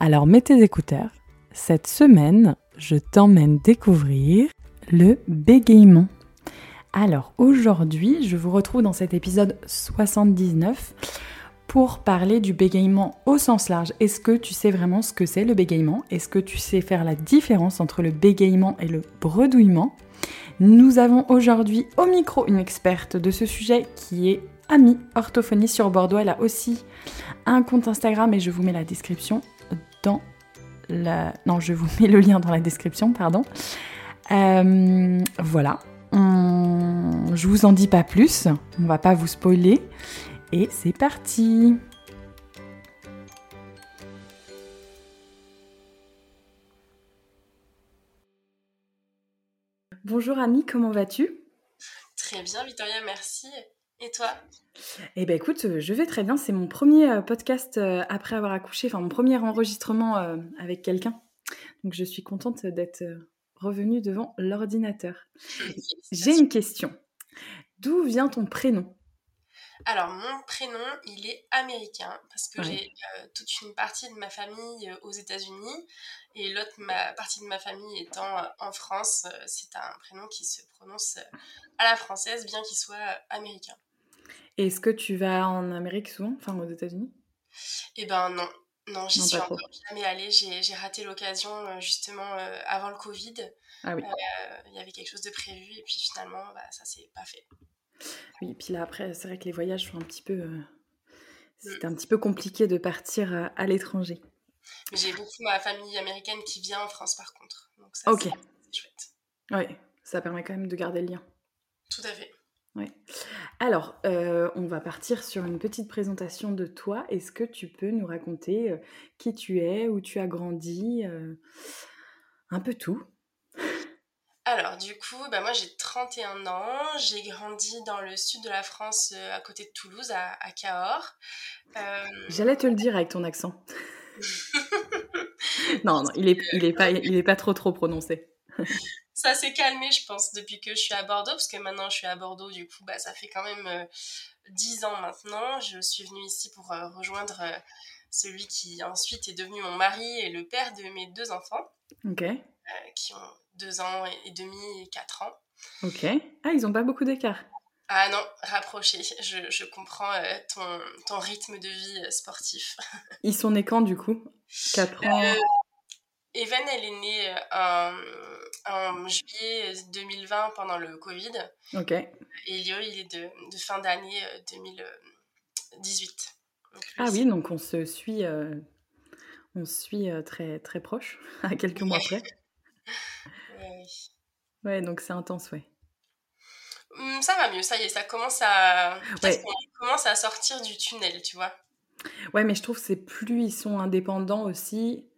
Alors mets tes écouteurs. Cette semaine, je t'emmène découvrir le bégaiement. Alors aujourd'hui, je vous retrouve dans cet épisode 79 pour parler du bégaiement au sens large. Est-ce que tu sais vraiment ce que c'est le bégaiement? Est-ce que tu sais faire la différence entre le bégaiement et le bredouillement? Nous avons aujourd'hui au micro une experte de ce sujet qui est Ami Orthophonie sur Bordeaux. Elle a aussi un compte Instagram et je vous mets la description dans la... Non, je vous mets le lien dans la description, pardon. Euh, voilà. Je vous en dis pas plus. On va pas vous spoiler. Et c'est parti Bonjour Ami, comment vas-tu? Très bien Victoria, merci. Et toi? Eh ben écoute, euh, je vais très bien. C'est mon premier euh, podcast euh, après avoir accouché, enfin mon premier enregistrement avec quelqu'un. Donc je suis contente d'être revenue devant l'ordinateur. J'ai une question. D'où vient ton prénom? Alors, mon prénom, il est américain parce que j'ai toute une partie de ma famille aux États-Unis et l'autre partie de ma famille étant en France. c'est un prénom qui se prononce à la française, bien qu'il soit américain. Est-ce que tu vas en Amérique souvent, enfin aux États-Unis? Eh ben non, non, j'y suis encore jamais allée. J'ai raté l'occasion euh, justement euh, avant le Covid. Ah oui. Euh, il y avait quelque chose de prévu et puis finalement, bah, ça s'est pas fait. Oui, et puis là après, c'est vrai que les voyages sont un petit peu. C'est mm. un petit peu compliqué de partir à, l'étranger. J'ai beaucoup ma famille américaine qui vient en France par contre. Donc ça, c'est chouette. Oui, ça permet quand même de garder le lien. Tout à fait. Oui. Alors, euh, on va partir sur une petite présentation de toi. Est-ce que tu peux nous raconter euh, qui tu es, où tu as grandi, euh, un peu tout? Alors, du coup, bah moi j'ai 31 ans, j'ai grandi dans le sud de la France, à côté de Toulouse, à, Cahors. J'allais te le dire avec ton accent. non, non, il est, il est, pas, il est pas trop trop prononcé ça s'est calmé, je pense, depuis que je suis à Bordeaux, parce que maintenant je suis à Bordeaux, du coup, bah, ça fait quand même 10 euh, ans maintenant. Je suis venue ici pour euh, rejoindre euh, celui qui ensuite est devenu mon mari et le père de mes deux enfants. Ok. qui ont 2 ans et demi et 4 ans. Ok. Ah, ils n'ont pas beaucoup d'écart. Ah non, rapproché. Je, je comprends ton, ton, rythme de vie sportif. ils sont nés quand, du coup? 4 ans Evan, elle est née en, en, juillet 2020 pendant le Covid. Ok. Et Elio, il est de, de fin d'année 2018. ah oui, donc on se suit, euh, on suit euh, très, très proche, à quelques mois près. oui. Ouais, donc c'est intense, ouais. Hum, ça va mieux, ça y est, ça commence à, ouais. commence à sortir du tunnel, tu vois. Ouais, mais je trouve que c'est plus ils sont indépendants aussi,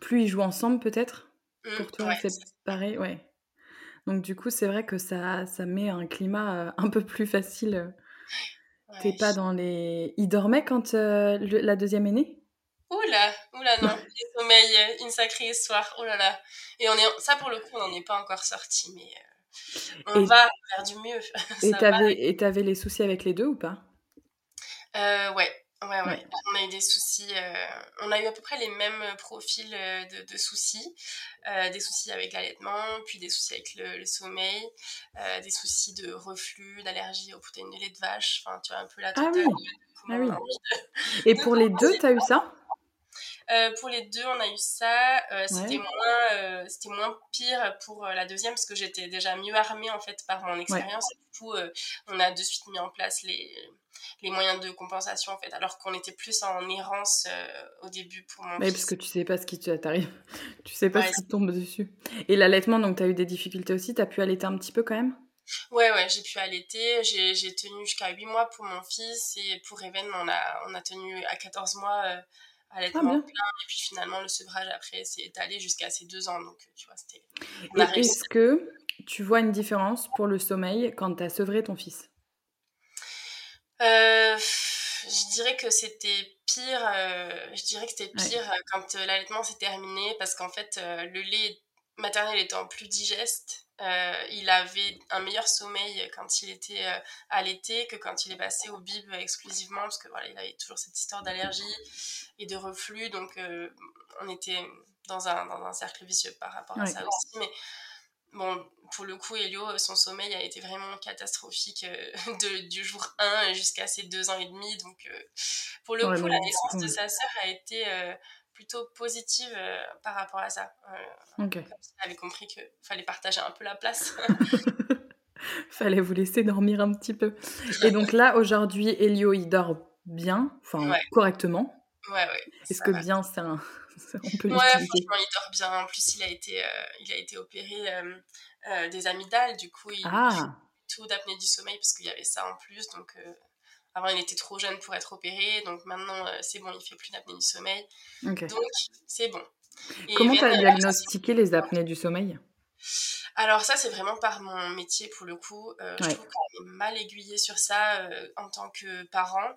plus ils jouent ensemble peut-être mmh, Pour toi, c'est pareil, ouais. Donc du coup, c'est vrai que ça, ça met un climat euh, un peu plus facile. T'es pas dans les... Il dormait quand euh, la deuxième est née Oula, oula non, le sommeil, euh, une sacrée histoire, oh là là. Et on est, ça pour le coup, on n'en est pas encore sorti, mais on va faire du mieux. et t'avais les soucis avec les deux ou pas? Euh, Ouais, Ouais, ouais, On a eu des soucis. Euh, on a eu à peu près les mêmes profils euh, de, soucis. Euh, des soucis avec l'allaitement, puis des soucis avec le, sommeil, des soucis de reflux, d'allergie aux protéines de lait de vache. Enfin, tu vois, un peu la. Ah oui. Ah oui. Et pour les deux, tu as eu ça? Pour les deux, on a eu ça. c'était moins, c'était moins pire pour la deuxième parce que j'étais déjà mieux armée en fait par mon expérience. Du coup, on a de suite mis en place les, les moyens de compensation en fait, alors qu'on était plus en errance euh, au début pour mon Oui, parce que tu sais pas ce qui t'arrive, tu sais pas ce qui tombe dessus. Et l'allaitement, donc tu as eu des difficultés aussi, tu as pu allaiter un petit peu quand même? Ouais, ouais, j'ai pu allaiter, j'ai tenu jusqu'à 8 mois pour mon fils et pour Even, on a, on a tenu à 14 mois euh, allaitement ah, plein. Et puis finalement, le sevrage après s'est étalé jusqu'à ses deux ans. Donc, tu vois, c'était. Est-ce que tu vois une différence pour le sommeil quand tu as sevré ton fils? Euh, Je dirais que c'était pire. Euh, je dirais que c'était pire euh, quand l'allaitement s'est terminé parce qu'en fait, le lait maternel étant plus digeste, il avait un meilleur sommeil quand il était allaité que quand il est passé au bib exclusivement parce que voilà, il avait toujours cette histoire d'allergie et de reflux. Donc, on était dans un, dans un cercle vicieux par rapport à ça aussi. Mais Bon, pour le coup, Elio, son sommeil a été vraiment catastrophique euh, de, du jour 1 jusqu'à ses deux ans et demi. Donc, euh, pour le coup, la naissance de sa sœur a été euh, plutôt positive par rapport à ça. Okay. Comme avait compris qu'il fallait partager un peu la place. fallait vous laisser dormir un petit peu. Et donc là, aujourd'hui, Elio, il dort bien, enfin correctement. Ouais, ouais. Est-ce que bien, c'est un, ouais, franchement, il dort bien. En plus, il a été, euh, il a été opéré euh, euh, des amygdales. Du coup, il ah. tout d'apnée du sommeil parce qu'il y avait ça en plus. Donc, avant, il était trop jeune pour être opéré. Donc, maintenant, c'est bon, il fait plus d'apnée du sommeil. Donc, c'est bon. Comment tu as diagnostiqué les apnées du sommeil? Alors ça, c'est vraiment par mon métier pour le coup. Je trouve qu'on est mal aiguillé sur ça en tant que parent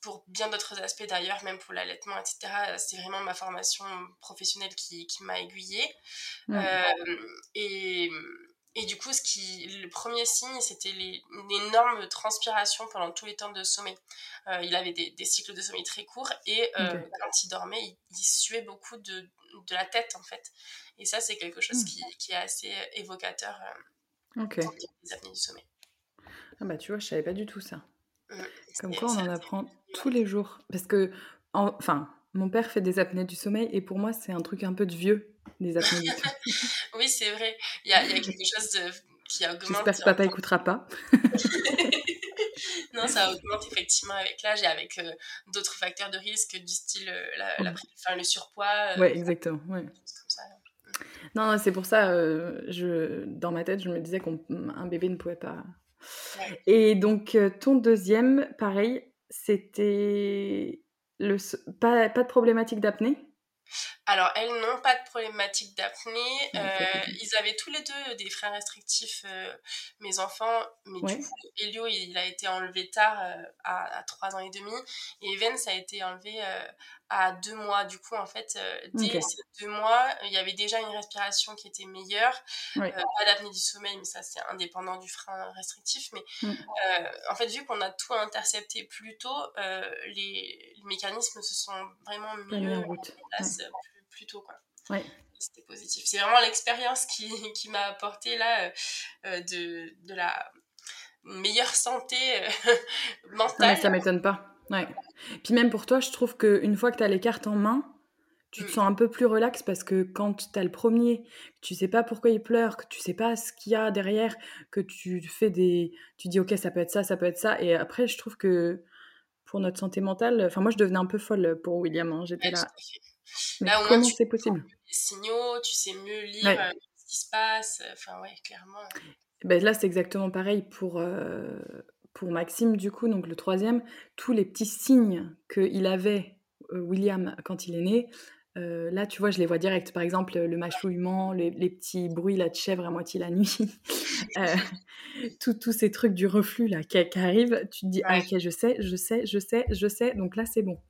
pour bien d'autres aspects d'ailleurs, même pour l'allaitement, etc. C'est vraiment ma formation professionnelle qui, qui m'a aiguillée. Euh, et, et, du coup, ce qui, le premier signe, c'était une énorme transpiration pendant tous les temps de sommeil. Euh, il avait des, des, cycles de sommeil très courts et euh, quand il dormait, il, suait beaucoup de, de, la tête en fait. Et ça, c'est quelque chose hmm. qui, qui, est assez évocateur des apnées du sommeil. Ah bah tu vois, je savais pas du tout ça. Mmh. Comme quoi, on en apprend tous les jours. Parce que, enfin, mon père fait des apnées du sommeil et pour moi, c'est un truc un peu de vieux, les apnées du oui, c'est vrai. Il y a, quelque chose de, qui augmente. J'espère que papa écoutera pas. non, ça augmente effectivement avec l'âge et avec euh, d'autres facteurs de risque du style euh, la, enfin, le surpoids. Euh, ouais, exactement. Ouais. Non, c'est pour ça, je, dans ma tête, je me disais qu'un bébé ne pouvait pas et donc, euh, ton deuxième, pareil, c'était le... pas, pas de problématique d'apnée? Alors, elles n'ont pas de problématique d'apnée. Euh, ils avaient tous les deux des freins restrictifs, euh, mes enfants. Mais du coup, Elio, il a été enlevé tard, à, à 3 ans et demi. Et Even, ça a été enlevé à deux mois. Du coup, en fait, euh, dès ces deux mois, il y avait déjà une respiration qui était meilleure. Euh, pas d'apnée du sommeil, mais ça, c'est indépendant du frein restrictif. Mais mm. euh, en fait, vu qu'on a tout intercepté plus tôt, les, mécanismes se sont vraiment mis en place plus, tôt. Quoi. C'était positif. C'est vraiment l'expérience qui, qui m'a apporté là de, de la meilleure santé mentale. ça m'étonne pas. Ouais. Puis même pour toi, je trouve qu'une fois que tu as les cartes en main, tu te mm. sens un peu plus relax parce que quand tu as le premier, tu sais pas pourquoi il pleure, que tu sais pas ce qu'il y a derrière, que tu fais des. Tu dis, ok, ça peut être ça, ça peut être ça. Et après, je trouve que pour notre santé mentale, enfin, moi, je devenais un peu folle pour William. Hein. J'étais là. là comment c'est possible? Les signaux, tu sais mieux lire euh, ce qui se passe. Enfin, ouais, clairement. Ben, là, c'est exactement pareil pour. Euh, pour Maxime, du coup, donc le troisième, tous les petits signes qu'il avait, euh, William, quand il est né, euh, là, tu vois, je les vois direct. Par exemple, le mâchouillement, les, petits bruits là, de chèvre à moitié la nuit, euh, tous ces trucs du reflux là qui, arrivent, tu te dis, ah, ok, je sais, je sais, je sais, je sais, donc là, c'est bon.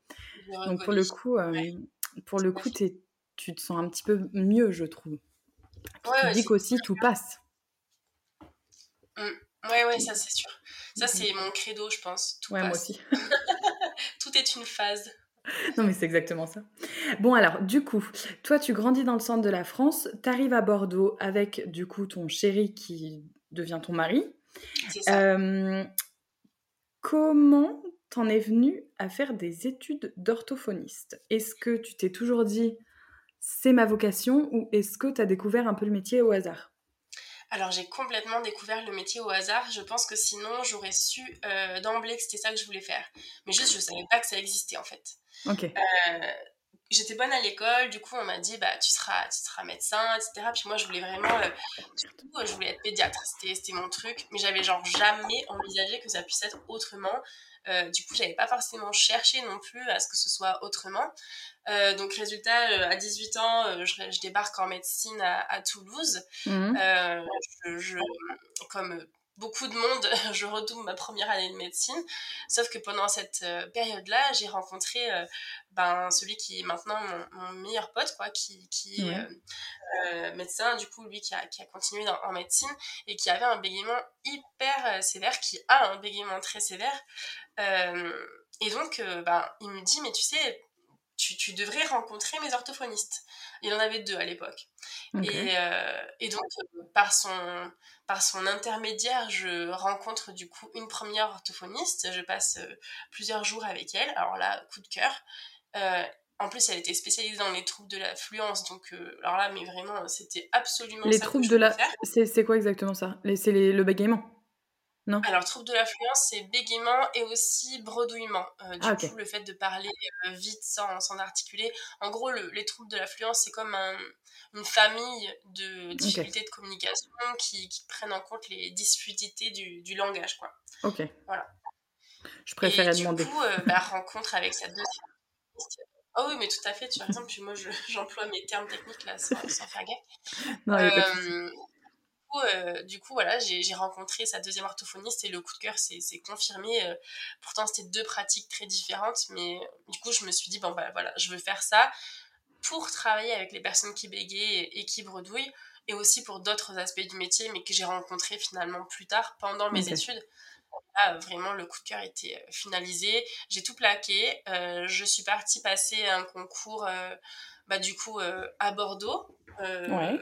Donc pour le coup, pour le coup, tu te sens un petit peu mieux, je trouve. tu dis qu'aussi tout passe. Mmh. Ouais, ouais, ça c'est sûr. Ça c'est mon credo, je pense. Tout ouais, moi aussi. Tout est une phase. Non, mais c'est exactement ça. Bon, alors, du coup, toi, tu grandis dans le centre de la France, tu arrives à Bordeaux avec, du coup, ton chéri qui devient ton mari. C'est ça. Euh, comment t'en es venu à faire des études d'orthophoniste? Est-ce que tu t'es toujours dit, c'est ma vocation, ou est-ce que tu as découvert un peu le métier au hasard? Alors j'ai complètement découvert le métier au hasard. Je pense que sinon j'aurais su euh, d'emblée que c'était ça que je voulais faire. Mais juste je savais pas que ça existait en fait. Ok. Euh, j'étais bonne à l'école, du coup on m'a dit bah tu seras, tu seras médecin, etc. Puis moi je voulais vraiment, euh, surtout je voulais être pédiatre, c'était mon truc, mais j'avais genre jamais envisagé que ça puisse être autrement. Euh, du coup j'avais pas forcément cherché non plus à ce que ce soit autrement. Euh, donc résultat, à 18 ans, je, débarque en médecine à, Toulouse. Mmh. je, comme beaucoup de monde, je redouble ma première année de médecine. Sauf que pendant cette euh, période-là, j'ai rencontré euh, ben, celui qui est maintenant mon, meilleur pote, quoi, qui, qui est euh, médecin, du coup, lui qui a, qui a continué en médecine et qui avait un bégaiement hyper sévère, qui a un bégaiement très sévère. Et donc, ben, il me dit, mais tu sais, tu, tu, devrais rencontrer mes orthophonistes. Il en avait deux à l'époque. Et, et, donc, par son, par son intermédiaire, je rencontre du coup une première orthophoniste. Je passe euh, plusieurs jours avec elle. Alors là, coup de cœur. Euh, en plus, elle était spécialisée dans les troubles de l'affluence. Donc, euh, alors là, mais vraiment, c'était absolument les troubles de la. C'est quoi exactement ça? C'est le bégaiement? Alors, trouble de l'affluence, c'est bégaiement et aussi bredouillement. Euh, du ah, coup, le fait de parler euh, vite sans, sans, articuler. En gros, les troubles de l'affluence, c'est comme une famille de difficultés de communication qui, qui, prennent en compte les difficultés du, du langage. Quoi. Ok. Voilà. Je préférais demander. Du coup, euh, bah, rencontre avec cette deuxième. Oh oui, mais tout à fait, tu as raison. Puis moi, j'emploie mes termes techniques là sans, sans faire gaffe. Non, euh, du coup, voilà, j'ai rencontré sa deuxième orthophoniste et le coup de cœur s'est confirmé. Euh, pourtant, c'était deux pratiques très différentes, mais du coup, je me suis dit, bon, bah voilà, je veux faire ça pour travailler avec les personnes qui bégayent et, qui bredouillent, et aussi pour d'autres aspects du métier, mais que j'ai rencontrés finalement plus tard pendant mes études. Là, vraiment, le coup de cœur était euh, finalisé. J'ai tout plaqué. je suis partie passer un concours, bah, du coup, à Bordeaux. Ouais.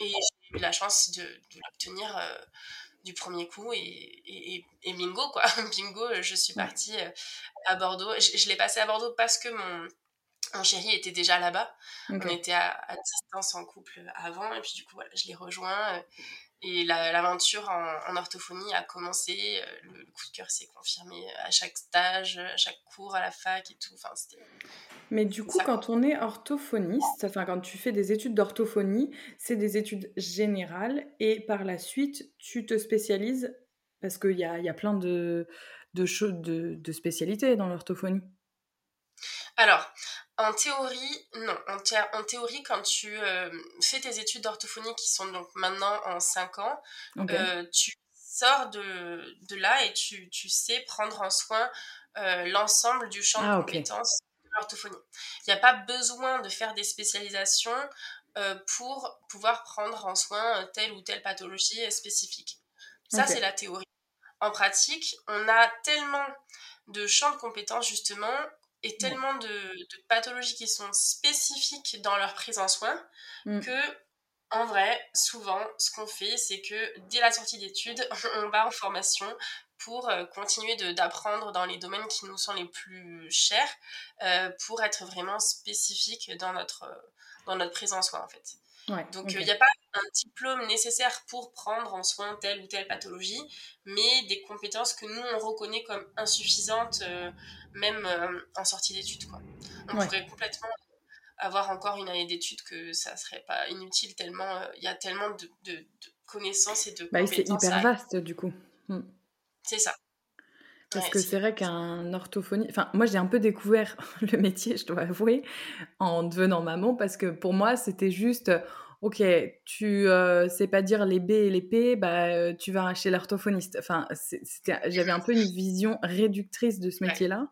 Et eu la chance de, l'obtenir euh, du premier coup et, et, bingo quoi. bingo, je suis partie euh, à Bordeaux. Je, l'ai passé à Bordeaux parce que mon, mon chéri était déjà là-bas. On était à, à, distance en couple avant et puis du coup voilà, je l'ai rejoint. Euh, et l'aventure en, orthophonie a commencé. Euh, le, coup de cœur s'est confirmé à chaque stage, à chaque cours, à la fac et tout. Enfin, Mais du coup, quand on est orthophoniste, enfin quand tu fais des études d'orthophonie, c'est des études générales et par la suite, tu te spécialises parce qu'il y a, y a plein de, de, de, de spécialités dans l'orthophonie. Alors, en théorie, non. En, théorie, quand tu euh, fais tes études d'orthophonie qui sont donc maintenant en 5 ans, euh, tu sors de, de, là et tu, tu, sais prendre en soin euh, l'ensemble du champ de ah, compétences de l'orthophonie. Il n'y a pas besoin de faire des spécialisations pour pouvoir prendre en soin telle ou telle pathologie spécifique. Ça, c'est la théorie. En pratique, on a tellement de champs de compétences justement et tellement de, pathologies qui sont spécifiques dans leur prise en soin mm. que en vrai, souvent, ce qu'on fait, c'est que dès la sortie d'études, on va en formation pour euh, continuer d'apprendre dans les domaines qui nous sont les plus chers, euh, pour être vraiment spécifique dans notre, dans notre prise en soin, en fait. Donc, il n'y a pas un diplôme nécessaire pour prendre en soin telle ou telle pathologie, mais des compétences que nous, on reconnaît comme insuffisantes, euh, même euh, en sortie d'études. On pourrait complètement avoir encore une année d'études que ça serait pas inutile, tellement euh, il y a tellement de, connaissances et de bah, C'est hyper vaste, du coup. Hmm. C'est ça. Parce que c'est vrai qu'un orthophonie. Enfin, moi, j'ai un peu découvert le métier, je dois avouer, en devenant maman, parce que pour moi, c'était juste. Ok, tu euh, sais pas dire les B et les P, bah, euh, tu vas chez l'orthophoniste. Enfin, j'avais un peu une vision réductrice de ce métier-là.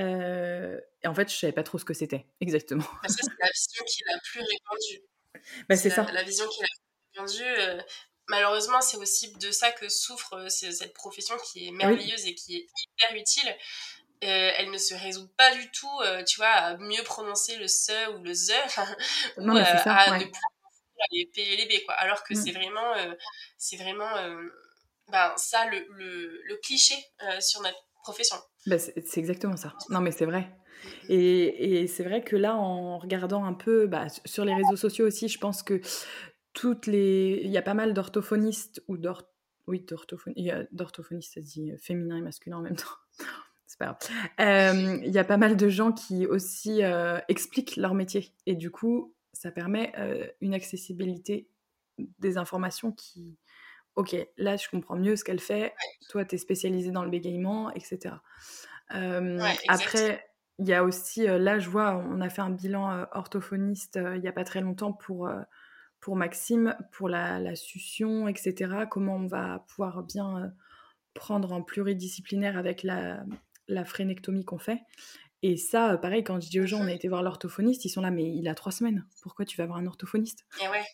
Euh, et en fait, je savais pas trop ce que c'était, exactement. Parce que c'est la vision qui est la plus répandue. Bah, c'est ça. La vision qui est la plus répandue malheureusement, c'est aussi de ça que souffre euh, cette profession qui est merveilleuse et qui est hyper utile. Euh, elle ne se résout pas du tout, euh, tu vois, à mieux prononcer le se ou le ze, ou à ne plus les p et les b, quoi. Alors que mm. c'est vraiment, c'est vraiment ben, ça le, le, cliché sur notre profession. Bah, c'est exactement ça. Non, mais c'est vrai. Et, et c'est vrai que là, en regardant un peu bah, sur les réseaux sociaux aussi, je pense que toutes les. Il y a pas mal d'orthophonistes ou d'orth... Oui, d'orthophonistes, ça se dit féminin et masculin en même temps. c'est pas grave. Il y a pas mal de gens qui aussi expliquent leur métier. Et du coup, ça permet une accessibilité des informations qui, ok, là je comprends mieux ce qu'elle fait, toi tu es spécialisé dans le bégaiement, etc. après, il y a aussi, là je vois, on a fait un bilan orthophoniste il n'y a pas très longtemps pour, pour Maxime, pour la, la, succion, etc. Comment on va pouvoir bien prendre en pluridisciplinaire avec la, la frénectomie qu'on fait. Et ça, pareil, quand je dis aux gens, on a été voir l'orthophoniste, ils sont là, mais il a trois semaines. Pourquoi tu vas voir un orthophoniste? Et ouais.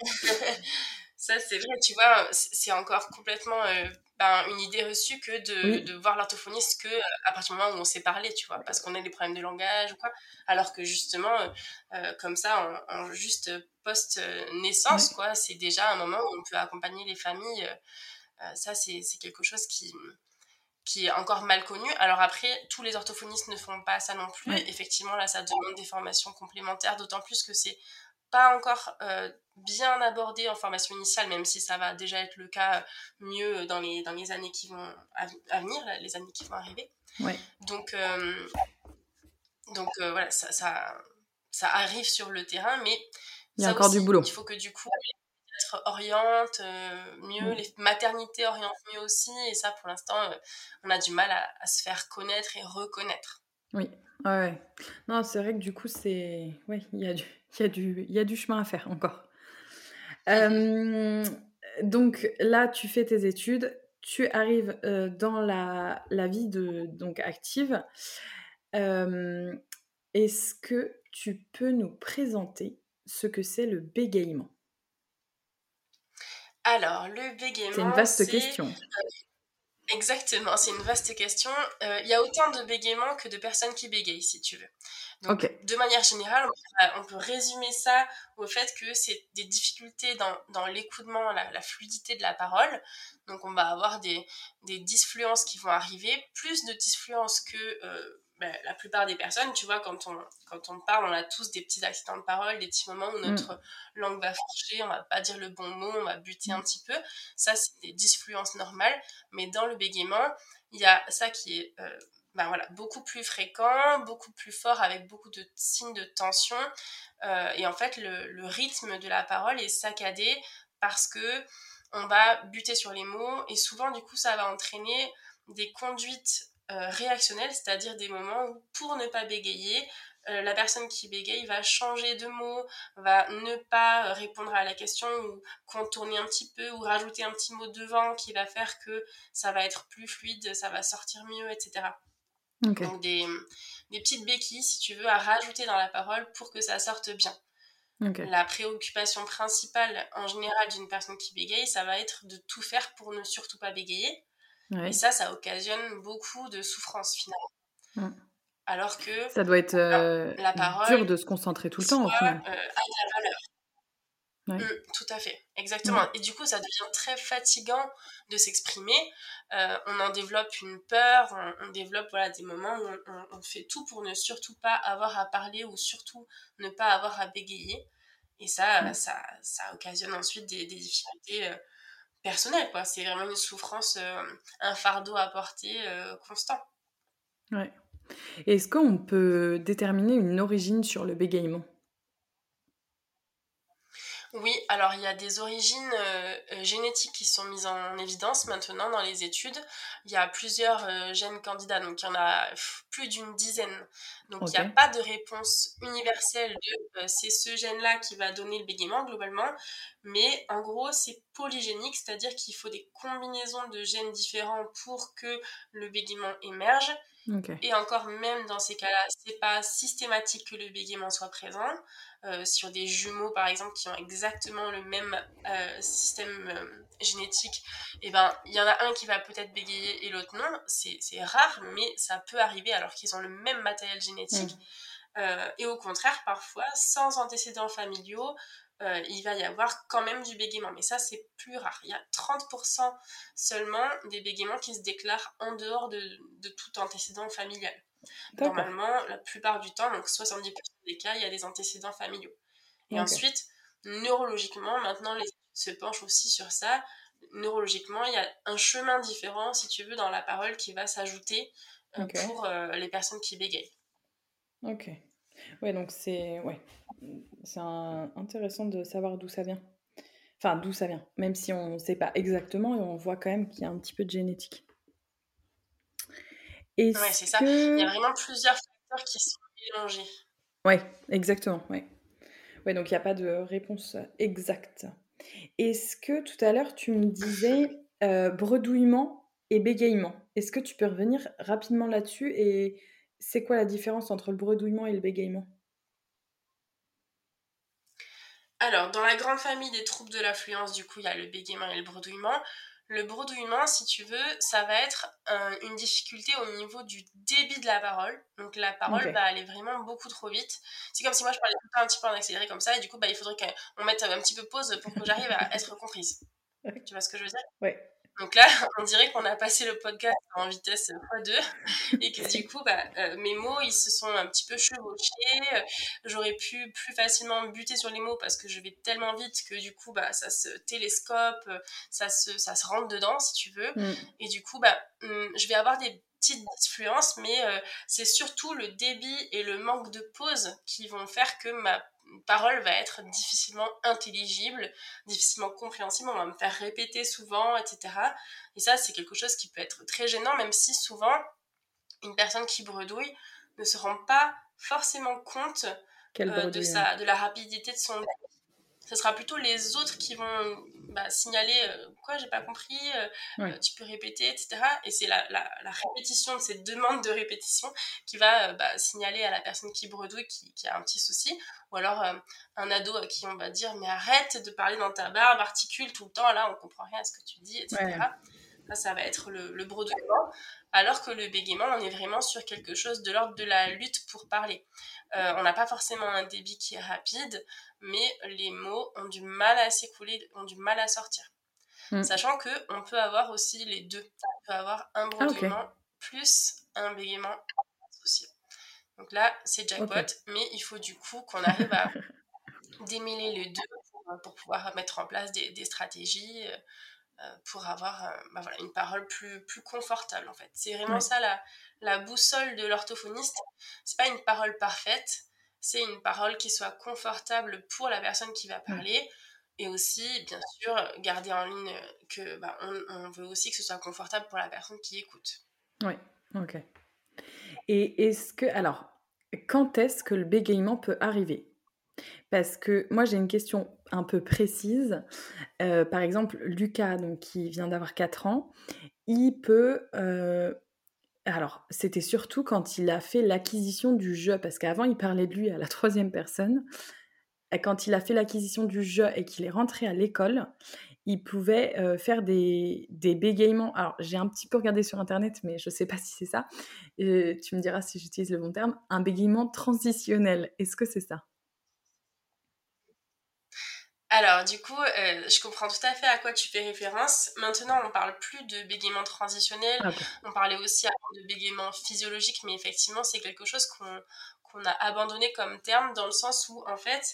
ça, c'est vrai, tu vois, c'est encore complètement euh, ben, une idée reçue que de, de voir l'orthophoniste que euh, à partir du moment où on s'est parlé, tu vois, parce qu'on a des problèmes de langage ou quoi. Alors que justement, euh, comme ça, en, juste post-naissance, quoi, c'est déjà un moment où on peut accompagner les familles. ça, c'est quelque chose qui qui est encore mal connu. Alors après, tous les orthophonistes ne font pas ça non plus. Effectivement, là, ça demande des formations complémentaires, d'autant plus que c'est pas encore euh, bien abordé en formation initiale, même si ça va déjà être le cas mieux dans les, dans les années qui vont à, venir, les années qui vont arriver. Ouais. Donc, euh, donc euh, voilà, ça, ça, ça, arrive sur le terrain, mais il y a encore du boulot. Il faut que du coup, oriente mieux, mm. les maternités orientent mieux aussi, et ça, pour l'instant, on a du mal à, se faire connaître et reconnaître. Oui, ouais. Non, c'est vrai que du coup, c'est... Oui, il y a du il y, a du, il y a du chemin à faire encore. donc là, tu fais tes études, tu arrives dans la, la, vie de, donc active. Est-ce que tu peux nous présenter ce que c'est le bégaiement? Alors, le bégaiement. C'est une vaste question. Exactement, c'est une vaste question. Il y a autant de bégaiements que de personnes qui bégayent, si tu veux. Donc, de manière générale, on peut, résumer ça au fait que c'est des difficultés dans, dans l'écoutement, la, fluidité de la parole. Donc, on va avoir des, des disfluences qui vont arriver, plus de disfluences que euh, ben, la plupart des personnes. Tu vois, quand on, quand on parle, on a tous des petits accidents de parole, des petits moments où mm. notre langue va fourcher, on va pas dire le bon mot, on va buter un petit peu. Ça, c'est des disfluences normales. Mais dans le bégaiement, il y a ça qui est... Euh, ben voilà, beaucoup plus fréquent, beaucoup plus fort, avec beaucoup de signes de tension. Euh, et en fait, le, rythme de la parole est saccadé parce que on va buter sur les mots et souvent, du coup, ça va entraîner des conduites euh, c'est-à-dire des moments où, pour ne pas bégayer, euh, la personne qui bégaye va changer de mot, va ne pas répondre à la question ou contourner un petit peu ou rajouter un petit mot devant qui va faire que ça va être plus fluide, ça va sortir mieux, etc. Donc des, des, petites béquilles, si tu veux, à rajouter dans la parole pour que ça sorte bien. La préoccupation principale en général d'une personne qui bégaye, ça va être de tout faire pour ne surtout pas bégayer. Et ça, ça occasionne beaucoup de souffrance finalement. Mm. Alors que ça doit être euh, la parole dur de se concentrer tout le temps. Au final. Euh, la valeur. Mm, tout à fait, exactement. Et du coup, ça devient très fatigant de s'exprimer. Euh, on en développe une peur, on, développe voilà, des moments où on, fait tout pour ne surtout pas avoir à parler ou surtout ne pas avoir à bégayer. Et ça, ça, ça, occasionne ensuite des, difficultés euh, personnelles. Quoi. C'est vraiment une souffrance, euh, un fardeau à porter constant. Ouais. Est-ce qu'on peut déterminer une origine sur le bégaiement? Oui, alors il y a des origines euh, euh, génétiques qui sont mises en évidence maintenant dans les études. Il y a plusieurs euh, gènes candidats, donc il y en a plus d'une dizaine. Donc il n'y a pas de réponse universelle de c'est ce gène-là qui va donner le bégaiement globalement, mais en gros c'est polygénique, c'est-à-dire qu'il faut des combinaisons de gènes différents pour que le bégaiement émerge. Et encore même dans ces cas-là, c'est pas systématique que le bégaiement soit présent. Euh, sur des jumeaux par exemple qui ont exactement le même euh, système euh, génétique, et eh ben il y en a un qui va peut-être bégayer et l'autre non. C'est rare, mais ça peut arriver alors qu'ils ont le même matériel génétique. Mm. et au contraire, parfois, sans antécédents familiaux, il va y avoir quand même du bégaiement. Mais ça, c'est plus rare. Il y a 30% seulement des bégaiements qui se déclarent en dehors de, de tout antécédent familial. Normalement, la plupart du temps, donc 70% des cas, il y a des antécédents familiaux. Et ensuite, neurologiquement, maintenant, les se penchent aussi sur ça. neurologiquement, il y a un chemin différent, si tu veux, dans la parole qui va s'ajouter pour les personnes qui bégayent. Ok. Ouais, donc c'est ouais. c'est intéressant de savoir d'où ça vient. Enfin, d'où ça vient, même si on ne sait pas exactement et on voit quand même qu'il y a un petit peu de génétique. Oui, c'est ça. Il y a vraiment plusieurs facteurs qui sont mélangés. Oui, exactement. Ouais. Ouais, donc il n'y a pas de réponse exacte. Est-ce que tout à l'heure, tu me disais euh, bredouillement et bégaiement? Est-ce que tu peux revenir rapidement là-dessus et c'est quoi la différence entre le bredouillement et le bégaiement? Alors, dans la grande famille des troubles de l'affluence, du coup, il y a le bégaiement et le bredouillement. Le bredouillement, si tu veux, ça va être une difficulté au niveau du débit de la parole. Donc la parole va aller vraiment beaucoup trop vite. C'est comme si moi je parlais un petit peu en accéléré comme ça, et du coup, bah, il faudrait qu'on mette un petit peu pause pour que j'arrive à être comprise. Tu vois ce que je veux dire? Oui. Donc là, on dirait qu'on a passé le podcast en vitesse x2 et que du coup, bah, euh, mes mots, ils se sont un petit peu chevauchés. J'aurais pu plus facilement buter sur les mots parce que je vais tellement vite que du coup, bah, ça se télescope, ça se, ça se rentre dedans, si tu veux. Mm. Et du coup, bah, hum, je vais avoir des petites influences, mais euh, c'est surtout le débit et le manque de pause qui vont faire que ma parole va être difficilement intelligible, difficilement compréhensible, on va me faire répéter souvent, etc. Et ça, c'est quelque chose qui peut être très gênant, même si souvent, une personne qui bredouille ne se rend pas forcément compte euh, de, sa, de la rapidité de son ce sera plutôt les autres qui vont bah, signaler euh, quoi j'ai pas compris euh, euh, tu peux répéter etc et c'est la, la, répétition de cette demande de répétition qui va bah, signaler à la personne qui bredouille qui, qui a un petit souci. Ou alors un ado à qui on va dire mais arrête de parler dans ta barbe articule tout le temps là on comprend rien à ce que tu dis etc ça, ça va être le, le bredouillement. Alors que le bégaiement on est vraiment sur quelque chose de l'ordre de la lutte pour parler on n'a pas forcément un débit qui est rapide mais les mots ont du mal à s'écouler, ont du mal à sortir. Mm. Sachant que on peut avoir aussi les deux. On peut avoir un ah, bredouillement plus un bégaiement associé. Donc là, c'est jackpot, mais il faut du coup qu'on arrive à démêler les deux pour, pouvoir mettre en place des, stratégies euh, euh, pour avoir euh, bah voilà, une parole plus, plus confortable en fait. C'est vraiment ça la, la boussole de l'orthophoniste. C'est pas une parole parfaite, c'est une parole qui soit confortable pour la personne qui va mm. parler. Et aussi, bien sûr, garder en ligne que bah, on, veut aussi que ce soit confortable pour la personne qui écoute. Oui, ok. Et est-ce que, alors, quand est-ce que le bégaiement peut arriver? Parce que moi j'ai une question un peu précise. Euh, par exemple, Lucas, donc, qui vient d'avoir 4 ans, il peut euh, alors, c'était surtout quand il a fait l'acquisition du jeu, parce qu'avant, il parlait de lui à la troisième personne. Quand il a fait l'acquisition du jeu et qu'il est rentré à l'école, il pouvait euh, faire des, des, bégaiements. Alors, j'ai un petit peu regardé sur Internet, mais je ne sais pas si c'est ça. Et tu me diras si j'utilise le bon terme. Un bégaiement transitionnel. Est-ce que c'est ça? Alors, du coup, euh, je comprends tout à fait à quoi tu fais référence. Maintenant, on parle plus de bégaiement transitionnel. On parlait aussi de bégaiement physiologique, mais effectivement, c'est quelque chose qu'on a abandonné comme terme dans le sens où, en fait,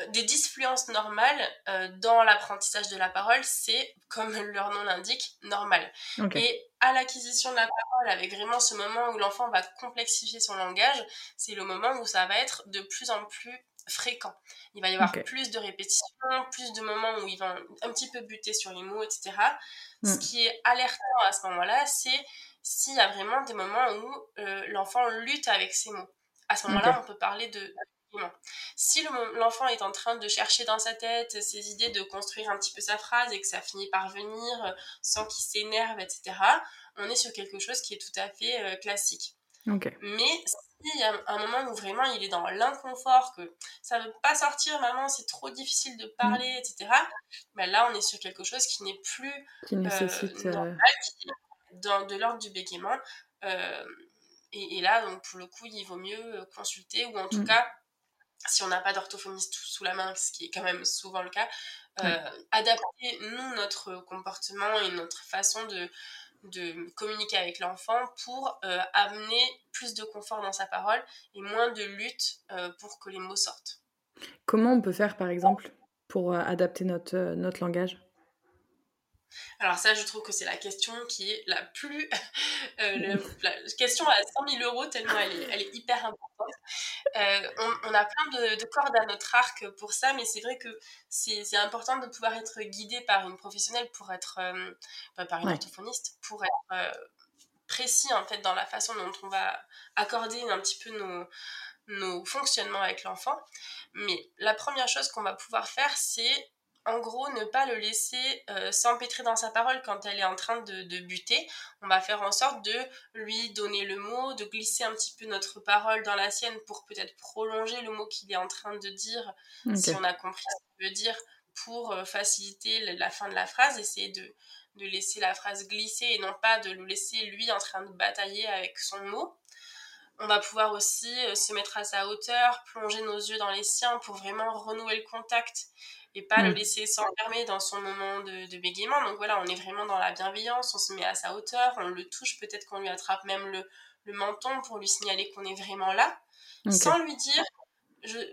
euh, des disfluences normales euh, dans l'apprentissage de la parole, c'est, comme leur nom l'indique, normal. Et à l'acquisition de la parole, avec vraiment ce moment où l'enfant va complexifier son langage, c'est le moment où ça va être de plus en plus fréquent. Il va y avoir plus de répétitions, plus de moments où il va un petit peu buter sur les mots, etc. Ce mm. qui est alertant à ce moment-là, c'est s'il y a vraiment des moments où euh, l'enfant lutte avec ses mots. À ce moment-là, on peut parler de si l'enfant est en train de chercher dans sa tête ses idées de construire un petit peu sa phrase et que ça finit par venir euh, sans qu'il s'énerve, etc., on est sur quelque chose qui est tout à fait euh, classique. Mais s'il y a un moment où vraiment il est dans l'inconfort, que ça veut pas sortir, maman, c'est trop difficile de parler, mm. etc., ben là, on est sur quelque chose qui n'est plus qui euh, euh, dans, de l'ordre du bégaiement. Euh, et, là, donc, pour le coup, il vaut mieux consulter, ou en tout mm. cas, si on n'a pas d'orthophoniste sous la main, ce qui est quand même souvent le cas, adapter, nous, notre comportement et notre façon de de communiquer avec l'enfant pour euh, amener plus de confort dans sa parole et moins de lutte euh, pour que les mots sortent. Comment on peut faire par exemple pour euh, adapter notre, notre langage? Alors ça, je trouve que c'est la question qui est la plus... Euh, la question à 100 000 euros, tellement elle est, elle est hyper importante. Euh, on, a plein de, cordes à notre arc pour ça, mais c'est vrai que c'est important de pouvoir être guidé par une professionnelle pour être... Euh, bah, par une orthophoniste, pour être précis en fait dans la façon dont on va accorder un petit peu nos, nos fonctionnements avec l'enfant. Mais la première chose qu'on va pouvoir faire, c'est en gros, ne pas le laisser euh, s'empêtrer dans sa parole quand elle est en train de, buter. On va faire en sorte de lui donner le mot, de glisser un petit peu notre parole dans la sienne pour peut-être prolonger le mot qu'il est en train de dire, si on a compris ce qu'il veut dire, pour euh, faciliter la fin de la phrase, essayer de, de laisser la phrase glisser et non pas de le laisser lui en train de batailler avec son mot. On va pouvoir aussi euh, se mettre à sa hauteur, plonger nos yeux dans les siens pour vraiment renouer le contact et pas le mm. laisser s'enfermer dans son moment de, bégaiement. Donc voilà, on est vraiment dans la bienveillance, on se met à sa hauteur, on le touche, peut-être qu'on lui attrape même le, menton pour lui signaler qu'on est vraiment là, sans lui dire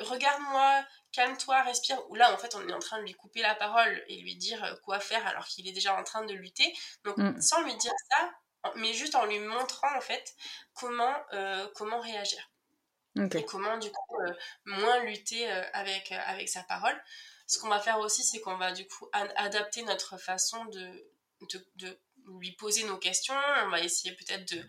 regarde-moi, calme-toi, respire. Ou là, en fait, on est en train de lui couper la parole et lui dire euh, quoi faire alors qu'il est déjà en train de lutter. Donc, mm. sans lui dire ça, mais juste en lui montrant, en fait, comment, euh, comment réagir. Et comment, du coup, euh, moins lutter avec, avec sa parole ce qu'on va faire aussi, c'est qu'on va du coup adapter notre façon de, de, lui poser nos questions. On va essayer peut-être de,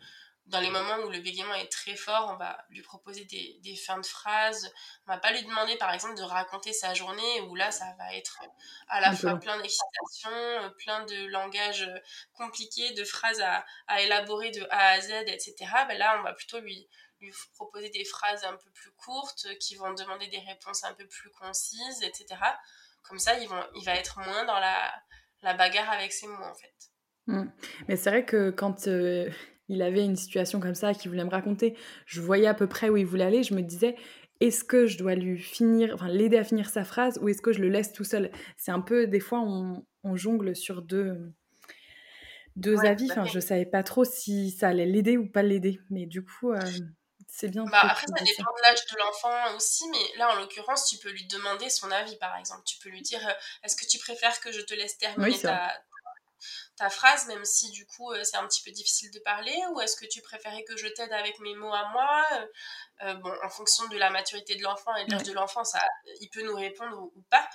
dans les moments où le bégaiement est très fort, on va lui proposer des, des, fins de phrases. On va pas lui demander, par exemple, de raconter sa journée, où là, ça va être à la fois plein d'excitation, plein de langage compliqué, de phrases à, à, élaborer de A à Z, etc. Ben là, on va plutôt lui, lui proposer des phrases un peu plus courtes qui vont demander des réponses un peu plus concises, etc. Comme ça, ils vont, il va être moins dans la, la bagarre avec ses mots, en fait. Mmh. Mais c'est vrai que quand euh, il avait une situation comme ça qu'il voulait me raconter, je voyais à peu près où il voulait aller, je me disais, est-ce que je dois lui finir, enfin l'aider à finir sa phrase ou est-ce que je le laisse tout seul? C'est un peu, des fois, on, on jongle sur deux, deux avis. Enfin, je savais pas trop si ça allait l'aider ou pas l'aider. Mais du coup, euh, c'est bien. Bah, après, ça dépend de l'âge de l'enfant aussi, mais là, en l'occurrence, tu peux lui demander son avis, par exemple. Tu peux lui dire euh, est-ce que tu préfères que je te laisse terminer ta, ta, phrase, même si du coup, euh, c'est un petit peu difficile de parler, ou est-ce que tu préférais que je t'aide avec mes mots à moi euh, Bon, en fonction de la maturité de l'enfant et de l'âge de l'enfant, ça, il peut nous répondre ou, ou pas.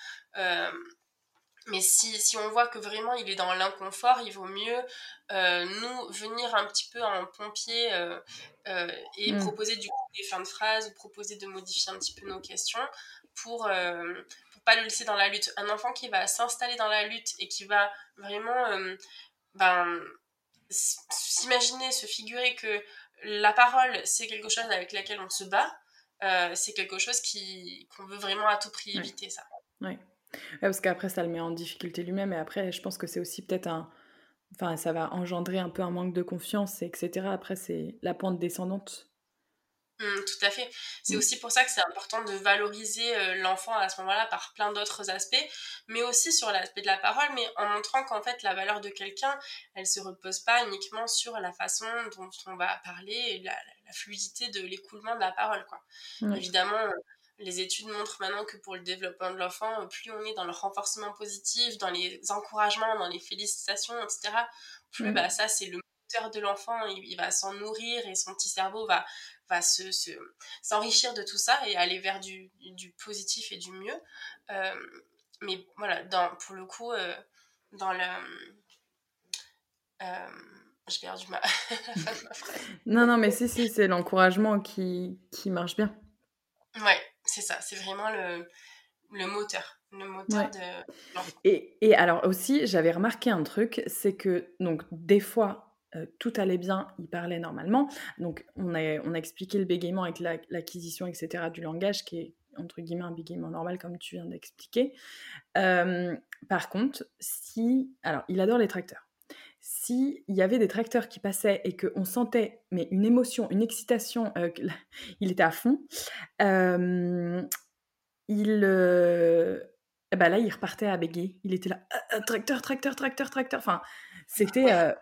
Mais si, si, on voit que vraiment il est dans l'inconfort, il vaut mieux euh, nous venir un petit peu en pompier euh, euh, et mm. proposer du coup des fins de phrases ou proposer de modifier un petit peu nos questions pour ne pas le laisser dans la lutte. Un enfant qui va s'installer dans la lutte et qui va vraiment ben, s'imaginer, se figurer que la parole c'est quelque chose avec laquelle on se bat, c'est quelque chose qu'on veut vraiment à tout prix éviter ça. Ouais parce qu'après, ça le met en difficulté lui-même. Et après, je pense que c'est aussi peut-être un. Enfin, ça va engendrer un peu un manque de confiance, etc. Après, c'est la pente descendante. Mmh, tout à fait. C'est mmh. aussi pour ça que c'est important de valoriser euh, l'enfant à ce moment-là par plein d'autres aspects, mais aussi sur l'aspect de la parole, mais en montrant qu'en fait la valeur de quelqu'un, elle se repose pas uniquement sur la façon dont on va parler et la, fluidité de l'écoulement de la parole. Quoi. Évidemment, les études montrent maintenant que pour le développement de l'enfant, plus on est dans le renforcement positif, dans les encouragements, dans les félicitations, etc., plus mm. bah, ça, c'est le moteur de l'enfant, il, va s'en nourrir et son petit cerveau va, va se, s'enrichir de tout ça et aller vers du, du positif et du mieux. Euh, mais voilà, dans, pour le coup, euh, dans le... Euh, j'ai perdu ma, Non, non, mais si, si, c'est l'encouragement qui, qui marche bien. Ouais, c'est ça, c'est vraiment le, le moteur. Le moteur de. Et, et, alors aussi, j'avais remarqué un truc, c'est que donc des fois, euh, tout allait bien, il parlait normalement. Donc on a, on a expliqué le bégaiement avec l'acquisition, etc., du langage, qui est entre guillemets un bégaiement normal, comme tu viens d'expliquer. Euh, par contre, si. Alors, il adore les tracteurs s'il y avait des tracteurs qui passaient et qu'on sentait mais une émotion, une excitation, euh, il était à fond, euh, il, euh, ben là, il repartait à bégayer. Il était là, tracteur, tracteur, tracteur, tracteur. Enfin, c'était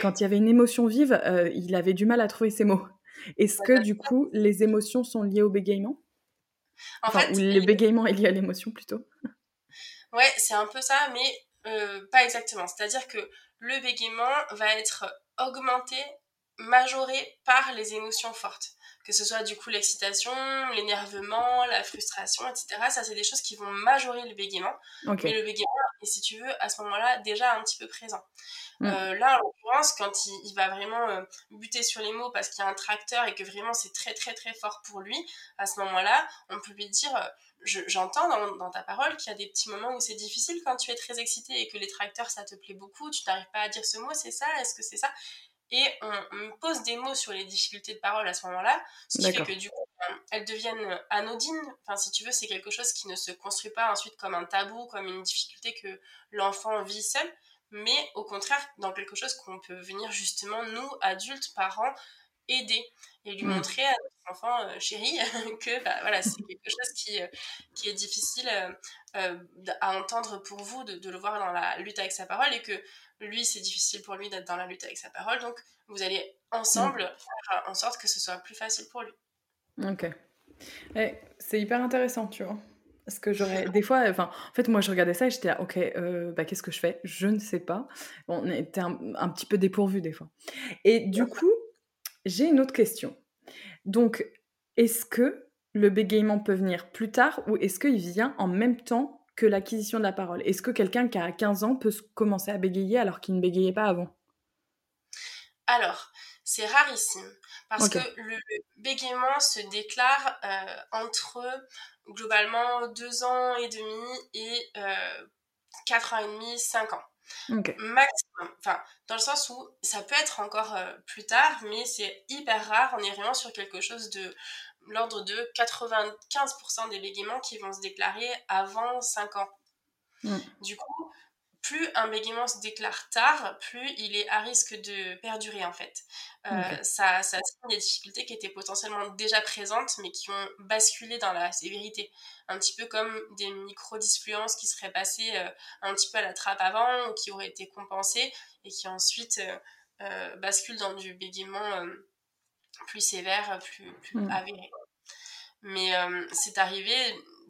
quand il y avait une émotion vive, il avait du mal à trouver ses mots. Est-ce que du coup, les émotions sont liées au bégaiement en fait, ou le bégaiement est lié à l'émotion plutôt? Ouais, c'est un peu ça, mais pas exactement. C'est-à-dire que le bégaiement va être augmenté, majoré par les émotions fortes que ce soit du coup l'excitation, l'énervement, la frustration, etc. Ça, c'est des choses qui vont majorer le bégaiement. Mais le bégaiement est, si tu veux, à ce moment-là, déjà un petit peu présent. Mm. Euh, là, en l'occurrence, quand il, va vraiment euh, buter sur les mots parce qu'il y a un tracteur et que vraiment c'est très très très fort pour lui, à ce moment-là, on peut lui dire... Euh, j'entends dans, dans, ta parole qu'il y a des petits moments où c'est difficile quand tu es très excité et que les tracteurs ça te plaît beaucoup, tu n'arrives pas à dire ce mot, c'est ça, est-ce que c'est ça? Et on, me pose des mots sur les difficultés de parole à ce moment-là, ce qui fait que du coup, euh, elles deviennent anodines. Enfin, si tu veux, c'est quelque chose qui ne se construit pas ensuite comme un tabou, comme une difficulté que l'enfant vit seul, mais au contraire, dans quelque chose qu'on peut venir justement, nous, adultes, parents, aider et lui mm. montrer à notre enfant euh, chéri que bah, voilà, c'est quelque chose qui, euh, qui est difficile à entendre pour vous, de, de, le voir dans la lutte avec sa parole et que lui, c'est difficile pour lui d'être dans la lutte avec sa parole. Donc, vous allez ensemble mm. faire en sorte que ce soit plus facile pour lui. Ok. Eh, c'est hyper intéressant, tu vois. Parce que j'aurais des fois, enfin, en fait, moi, je regardais ça et j'étais là, ok, euh, bah, qu'est-ce que je fais? Je ne sais pas. On était un, un, petit peu dépourvu des fois. Et du coup, j'ai une autre question. Donc, est-ce que le bégaiement peut venir plus tard ou est-ce qu'il vient en même temps que l'acquisition de la parole? Est-ce que quelqu'un qui a 15 ans peut commencer à bégayer alors qu'il ne bégayait pas avant? Alors, c'est rarissime parce que le bégaiement se déclare euh, entre globalement 2 ans et demi et euh, 4 ans et demi, 5 ans. Maximum. Enfin, dans le sens où ça peut être encore euh, plus tard, mais c'est hyper rare. On est vraiment sur quelque chose de l'ordre de 95% des bégaiements qui vont se déclarer avant 5 ans. Mm. Du coup, plus un bégaiement se déclare tard, plus il est à risque de perdurer en fait. Euh, ça, ça des difficultés qui étaient potentiellement déjà présentes mais qui ont basculé dans la sévérité. Un petit peu comme des micro-disfluences qui seraient passées euh, un petit peu à la trappe avant ou qui auraient été compensées et qui ensuite euh, basculent dans du bégaiement plus sévère, plus, plus mm. avéré. Mais c'est arrivé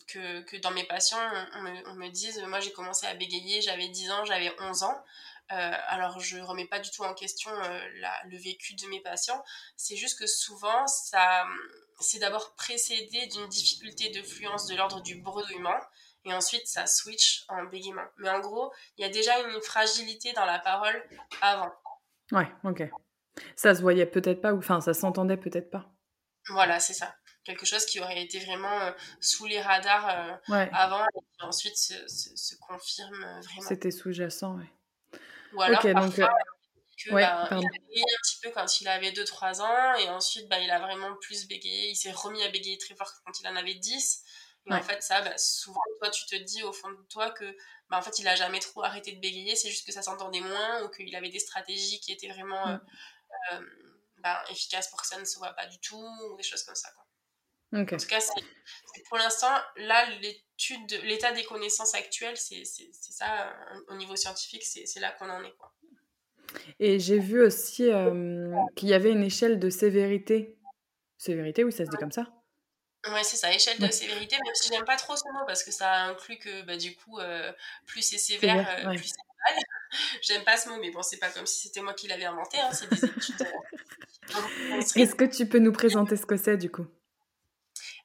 que, que, dans mes patients, on, me, on me, dise, moi j'ai commencé à bégayer, j'avais 10 ans, j'avais 11 ans. Euh, alors je remets pas du tout en question euh, la, le vécu de mes patients, c'est juste que souvent ça c'est d'abord précédé d'une difficulté de fluence de l'ordre du bredouillement et ensuite ça switch en bégaiement. Mais en gros, il y a déjà une fragilité dans la parole avant. Ouais, ok. Ça se voyait peut-être pas, ou enfin ça s'entendait peut-être pas. Voilà, c'est ça. Quelque chose qui aurait été vraiment euh, sous les radars euh, avant et qui ensuite se, se, confirme euh, vraiment. C'était sous-jacent, oui. Ou alors, parfois, donc, que, ouais, bah, il a bégayé un petit peu quand il avait 2-3 ans et ensuite bah, il a vraiment plus bégayé. Il s'est remis à bégayer très fort quand il en avait 10. Et en fait, ça, bah, souvent, toi, tu te dis au fond de toi que bah, en fait, il a jamais trop arrêté de bégayer, c'est juste que ça s'entendait moins ou qu'il avait des stratégies qui étaient vraiment. Mm. Euh, ben, efficace pour que ça ne se voit pas du tout, ou des choses comme ça. Quoi. En tout cas, c'est, pour l'instant, là, l'étude, l'état des connaissances actuelles, c'est, ça, au niveau scientifique, c'est, là qu'on en est. Quoi. Et j'ai vu aussi euh, qu'il y avait une échelle de sévérité. Sévérité, oui, ça se dit comme ça Ouais, c'est ça, échelle de sévérité, même si j'aime pas trop ce mot parce que ça inclut que bah, du coup, euh, plus c'est sévère, plus c'est mal. J'aime pas ce mot, mais bon, c'est pas comme si c'était moi qui l'avais inventé, hein, c'est des études. Euh, Est-ce que tu peux nous présenter ce que c'est du coup?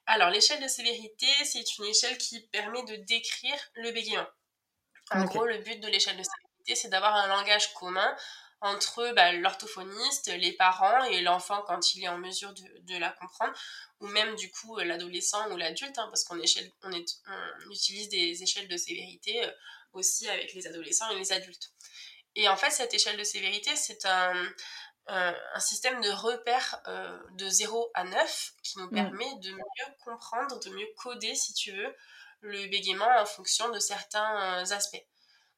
Alors, l'échelle de sévérité, c'est une échelle qui permet de décrire le bégaiement. En gros, le but de l'échelle de sévérité, c'est d'avoir un langage commun entre bah, l'orthophoniste, les parents et l'enfant quand il est en mesure de, de, la comprendre, ou même du coup l'adolescent ou l'adulte, hein, parce qu'on on, on utilise des échelles de sévérité euh, aussi avec les adolescents et les adultes. Et en fait, cette échelle de sévérité, c'est un, un, système de repères euh, de 0 à 9 qui nous mm. permet de mieux comprendre, de mieux coder, si tu veux, le bégaiement en fonction de certains euh, aspects.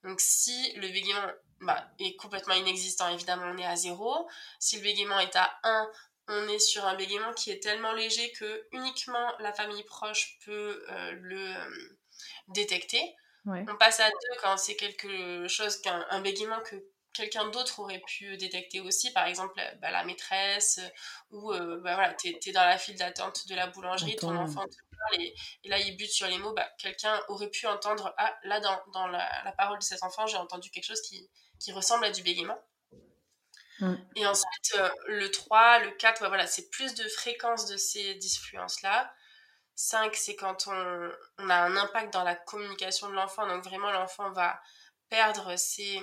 Donc si le bégaiement bah, est complètement inexistant, évidemment, on est à 0. Si le bégaiement est à 1, on est sur un bégaiement qui est tellement léger que uniquement la famille proche peut euh, le détecter. On passe à deux quand c'est quelque chose qu'un un bégaiement que quelqu'un d'autre aurait pu détecter aussi, par exemple bah, la maîtresse, ou bah, voilà, tu es, dans la file d'attente de la boulangerie, ton enfant te parle et, là il bute sur les mots, bah, quelqu'un aurait pu entendre, ah là dans, dans la, la, parole de cet enfant j'ai entendu quelque chose qui, qui ressemble à du bégaiement. Mm. Et ensuite, le 3, le 4, voilà, c'est plus de fréquence de ces disfluences-là. 5, c'est quand on, on, a un impact dans la communication de l'enfant. Donc vraiment, l'enfant va perdre ses,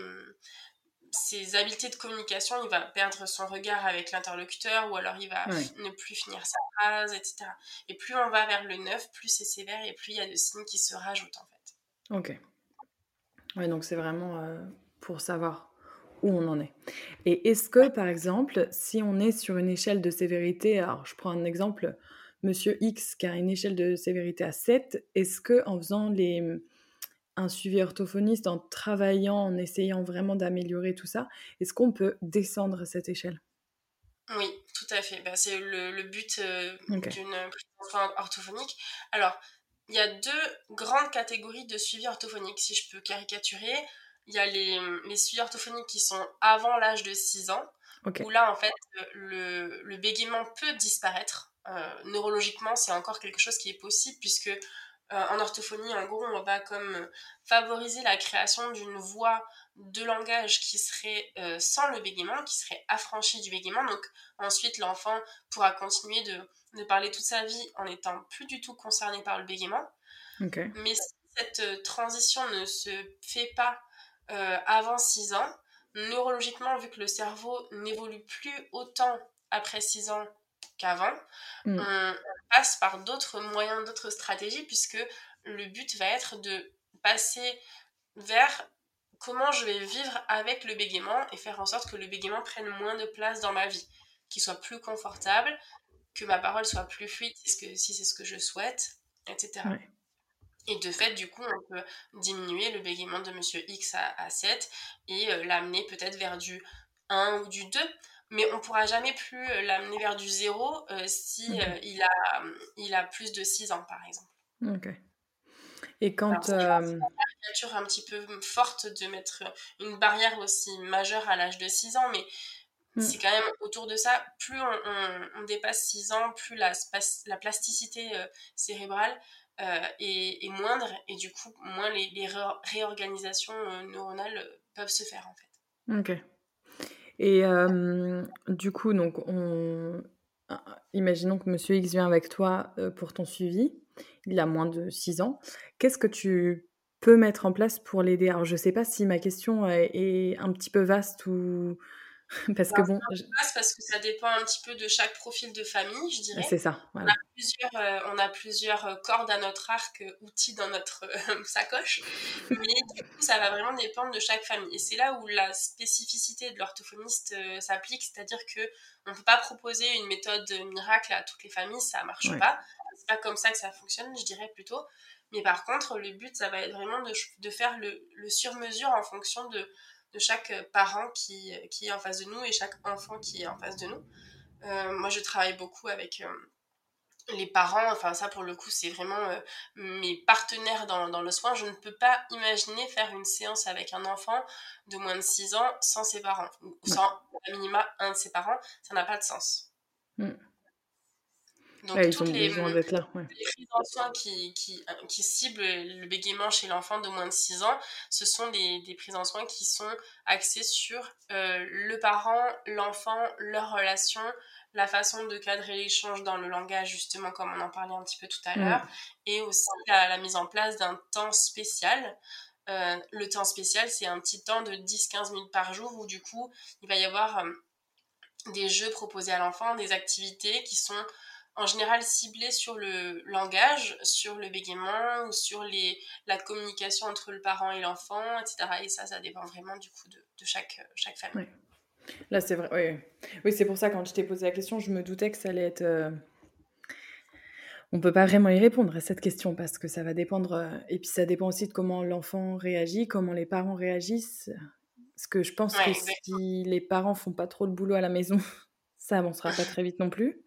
ses habiletés de communication, il va perdre son regard avec l'interlocuteur ou alors il va ne plus finir sa phrase, etc. Et plus on va vers le 9, plus c'est sévère et plus il y a de signes qui se rajoutent en fait. Ok. Ouais, donc c'est vraiment euh, pour savoir où on en est. Et est-ce que, par exemple, si on est sur une échelle de sévérité, alors je prends un exemple, Monsieur X qui a une échelle de sévérité à 7, est-ce que en faisant les, un suivi orthophoniste, en travaillant, en essayant vraiment d'améliorer tout ça, est-ce qu'on peut descendre cette échelle? Oui, tout à fait. Bah, c'est le, but euh, d'une orthophonique. Alors, il y a deux grandes catégories de suivi orthophonique, si je peux caricaturer. Il y a les, les suivis orthophoniques qui sont avant l'âge de 6 ans, où là, en fait, le, le bégaiement peut disparaître euh, neurologiquement, c'est encore quelque chose qui est possible puisque euh, en orthophonie, en gros, on va comme favoriser la création d'une voix de langage qui serait euh, sans le bégaiement, qui serait affranchie du bégaiement. Donc ensuite, l'enfant pourra continuer de, de, parler toute sa vie en étant plus du tout concerné par le bégaiement. Mais si cette transition ne se fait pas avant 6 ans, neurologiquement, vu que le cerveau n'évolue plus autant après 6 ans qu'avant, mm. on passe par d'autres moyens, d'autres stratégies, puisque le but va être de passer vers comment je vais vivre avec le bégaiement et faire en sorte que le bégaiement prenne moins de place dans ma vie, qu'il soit plus confortable, que ma parole soit plus fluide si c'est ce que je souhaite, etc. Et de fait, du coup, on peut diminuer le bégaiement de monsieur X à, 7 et euh, l'amener peut-être vers du 1 ou du 2 mais on pourra jamais plus euh, l'amener vers du zéro euh, si euh, il, a, il a plus de 6 ans, par exemple. Ok. Et quand... C'est une nature un petit peu forte de mettre une barrière aussi majeure à l'âge de 6 ans, mais mm. c'est quand même autour de ça, plus on, dépasse 6 ans, plus la, la plasticité cérébrale est, moindre, et du coup, moins les, les réorganisations neuronales peuvent se faire, en fait. Ok. Et du coup, donc, on... imaginons que Monsieur X vient avec toi pour ton suivi. Il a moins de 6 ans. Qu'est-ce que tu peux mettre en place pour l'aider? Alors, je ne sais pas si ma question est un petit peu vaste ou parce que bon, parce que ça dépend un petit peu de chaque profil de famille, je dirais. C'est ça. On a plusieurs, euh, on a plusieurs euh, cordes à notre arc, euh, outils dans notre sacoche, mais du coup, ça va vraiment dépendre de chaque famille. Et c'est là où la spécificité de l'orthophoniste s'applique, c'est-à-dire que on peut pas proposer une méthode miracle à toutes les familles, ça marche pas. C'est pas comme ça que ça fonctionne, je dirais plutôt. Mais par contre, le but, ça va être vraiment de, de faire le, le sur-mesure en fonction de de chaque euh, parent qui, euh, qui est en face de nous et chaque enfant qui est en face de nous. Euh, moi, je travaille beaucoup avec les parents, enfin ça pour le coup c'est vraiment mes partenaires dans, dans, le soin. Je ne peux pas imaginer faire une séance avec un enfant de moins de 6 ans sans ses parents, ou sans à minima un de ses parents, ça n'a pas de sens. Mm. Donc, toutes les, prises en soins qui, qui, qui, ciblent le bégaiement chez l'enfant de moins de 6 ans, ce sont des, des, prises en soins qui sont axées sur euh, le parent, l'enfant, leur relation, la façon de cadrer l'échange dans le langage, justement, comme on en parlait un petit peu tout à l'heure, et aussi la, mise en place d'un temps spécial. Euh, le temps spécial, c'est un petit temps de 10-15 minutes par jour où, du coup, il va y avoir euh, des jeux proposés à l'enfant, des activités qui sont en général ciblé sur le langage, sur le bégaiement ou sur les, la communication entre le parent et l'enfant, etc. Et ça, ça dépend vraiment du coup de, de chaque, chaque famille. Là, c'est vrai. Oui, oui c'est pour ça, quand je t'ai posé la question, je me doutais que ça allait être. Euh, on peut pas vraiment y répondre à cette question parce que ça va dépendre. Euh, et puis, ça dépend aussi de comment l'enfant réagit, comment les parents réagissent. Parce que je pense que si les parents font pas trop le boulot à la maison, ça avancera pas très vite non plus.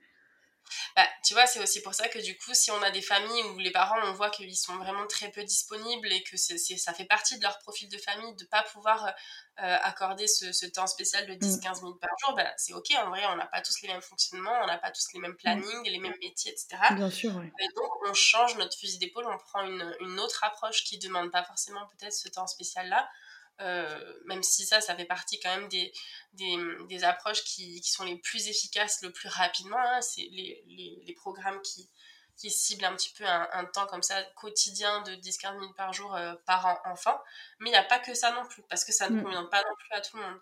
Bah, tu vois, c'est aussi pour ça que du coup, si on a des familles où les parents, on voit qu'ils sont vraiment très peu disponibles et que c'est, ça fait partie de leur profil de famille de ne pas pouvoir euh, accorder ce, temps spécial de 10-15 mm. minutes par jour, bah, c'est ok. En vrai, on n'a pas tous les mêmes fonctionnements, on n'a pas tous les mêmes mm. plannings, les mêmes métiers, etc. Bien sûr, Et donc, on change notre fusil d'épaule, on prend une, une autre approche qui ne demande pas forcément peut-être ce temps spécial-là. Euh, même si ça, ça fait partie quand même des, des, des approches qui, qui, sont les plus efficaces le plus rapidement. Hein. C'est les, les, les, programmes qui, qui ciblent un petit peu un, un temps comme ça quotidien de 10-15 minutes par jour euh, par enfant. Mais il n'y a pas que ça non plus, parce que ça ne mm. convient pas non plus à tout le monde.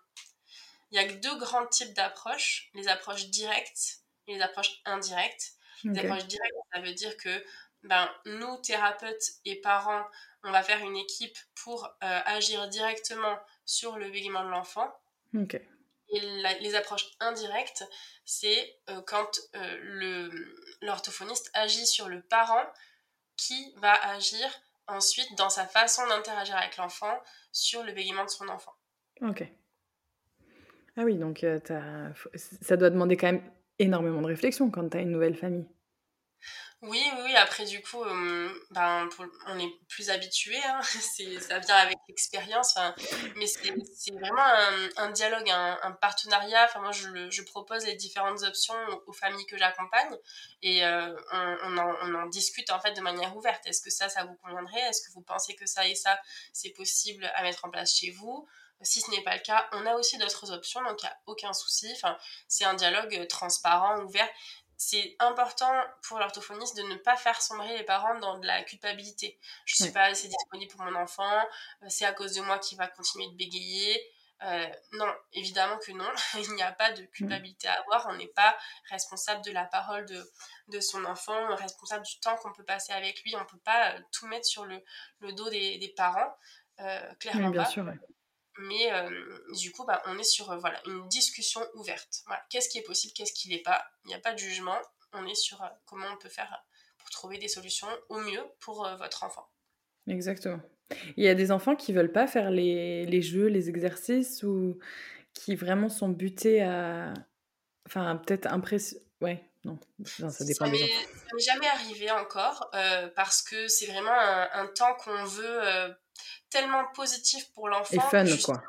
Il y a que deux grands types d'approches, les approches directes et les approches indirectes. Les approches directes, ça veut dire que ben, nous, thérapeutes et parents, on va faire une équipe pour euh, agir directement sur le bégaiement de l'enfant. Et les approches indirectes, c'est euh, quand euh, l'orthophoniste agit sur le parent qui va agir ensuite dans sa façon d'interagir avec l'enfant sur le bégaiement de son enfant. Ok. Ah oui, donc ça doit demander quand même énormément de réflexion quand tu as une nouvelle famille. Oui, oui, après du coup, ben, on est plus habitué, hein. ça vient avec l'expérience, mais c'est vraiment un, dialogue, un, partenariat. Enfin, moi, je, propose les différentes options aux, familles que j'accompagne et on, on, en, on, discute en fait de manière ouverte. Est-ce que ça, ça vous conviendrait? Est-ce que vous pensez que ça et ça, c'est possible à mettre en place chez vous? Si ce n'est pas le cas, on a aussi d'autres options, donc il n'y a aucun souci. Enfin, c'est un dialogue transparent, ouvert c'est important pour l'orthophoniste de ne pas faire sombrer les parents dans de la culpabilité. Je ne suis pas assez disponible pour mon enfant, euh, c'est à cause de moi qu'il va continuer de bégayer. Euh, non, évidemment que non, il n'y a pas de culpabilité à avoir, on n'est pas responsable de la parole de, de son enfant, responsable du temps qu'on peut passer avec lui, on ne peut pas euh, tout mettre sur le, le dos des, des parents, clairement bien pas. Sûr, mais euh, du coup, bah, on est sur euh, voilà, une discussion ouverte. Qu'est-ce qui est possible, qu'est-ce qui n'est pas? Il n'y a pas de jugement. On est sur euh, comment on peut faire pour trouver des solutions au mieux pour votre enfant. Exactement. Il y a des enfants qui veulent pas faire les, les jeux, les exercices ou qui vraiment sont butés à. Enfin, peut-être impression. Ouais, non, ça dépend des. Ça m'est jamais arrivé encore parce que c'est vraiment un, un temps qu'on veut tellement positif pour l'enfant. Et fun, quoi.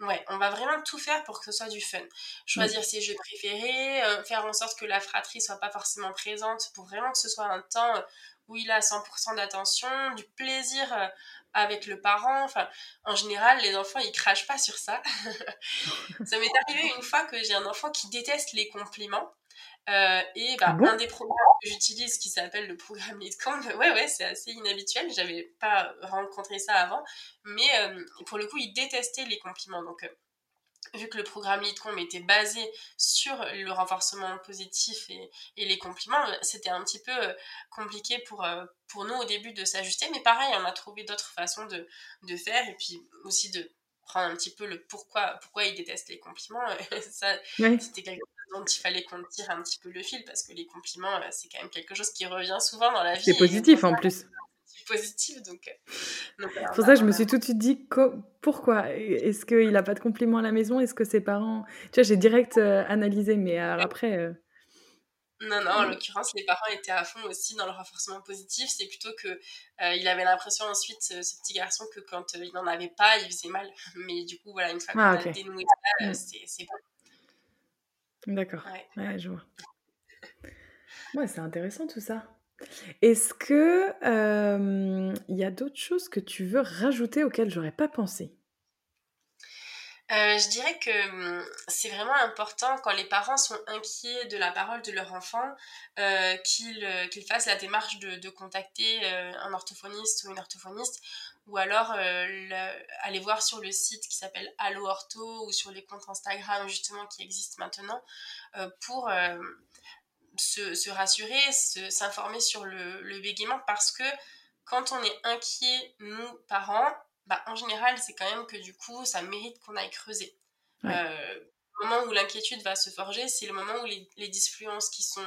Ouais, on va vraiment tout faire pour que ce soit du fun. Choisir ses jeux préférés, euh, faire en sorte que la fratrie soit pas forcément présente pour vraiment que ce soit un temps euh, où il a 100% d'attention, du plaisir euh, avec le parent. Enfin, en général, les enfants, ils crachent pas sur ça. ça m'est arrivé une fois que j'ai un enfant qui déteste les compliments. Euh, et bah, ah un des programmes que j'utilise qui s'appelle le programme LeadCamp, ouais, ouais, c'est assez inhabituel, j'avais pas rencontré ça avant, mais euh, pour le coup, il détestait les compliments. Donc, euh, vu que le programme LeadCamp était basé sur le renforcement positif et, et les compliments, c'était un petit peu compliqué pour, pour nous au début de s'ajuster, mais pareil, on a trouvé d'autres façons de, de faire et puis aussi de prendre un petit peu le pourquoi, pourquoi il déteste les compliments. ça, c'était quelque dont il fallait qu'on tire un petit peu le fil parce que les compliments, euh, c'est quand même quelque chose qui revient souvent dans la vie. C'est positif en plus. Positif, donc. Euh, pour ça, je me suis tout de suite dit pourquoi? Est-ce qu'il n'a pas de compliments à la maison? Est-ce que ses parents. Tu vois, j'ai direct euh, analysé, mais après. Non, non, en l'occurrence, les parents étaient à fond aussi dans le renforcement positif. C'est plutôt que il avait l'impression ensuite, ce, petit garçon, que quand il n'en avait pas, il faisait mal. Mais du coup, voilà, une fois ah, qu'on a dénoué ça, mm. c'est bon. D'accord. Ouais. je vois. Ouais, c'est intéressant tout ça. Est-ce que il y a d'autres choses que tu veux rajouter auxquelles j'aurais pas pensé? Euh, je dirais que hum, c'est vraiment important quand les parents sont inquiets de la parole de leur enfant euh, qu'ils euh, qu'ils fassent la démarche de, de contacter un orthophoniste ou une orthophoniste ou alors aller voir sur le site qui s'appelle Allo Ortho ou sur les comptes Instagram justement qui existent maintenant pour se, se, rassurer, s'informer sur le, le bégaiement parce que quand on est inquiet, nous, parents, bah, en général, c'est quand même que du coup, ça mérite qu'on aille creuser. Euh, le moment où l'inquiétude va se forger, c'est le moment où les, les disfluences qui sont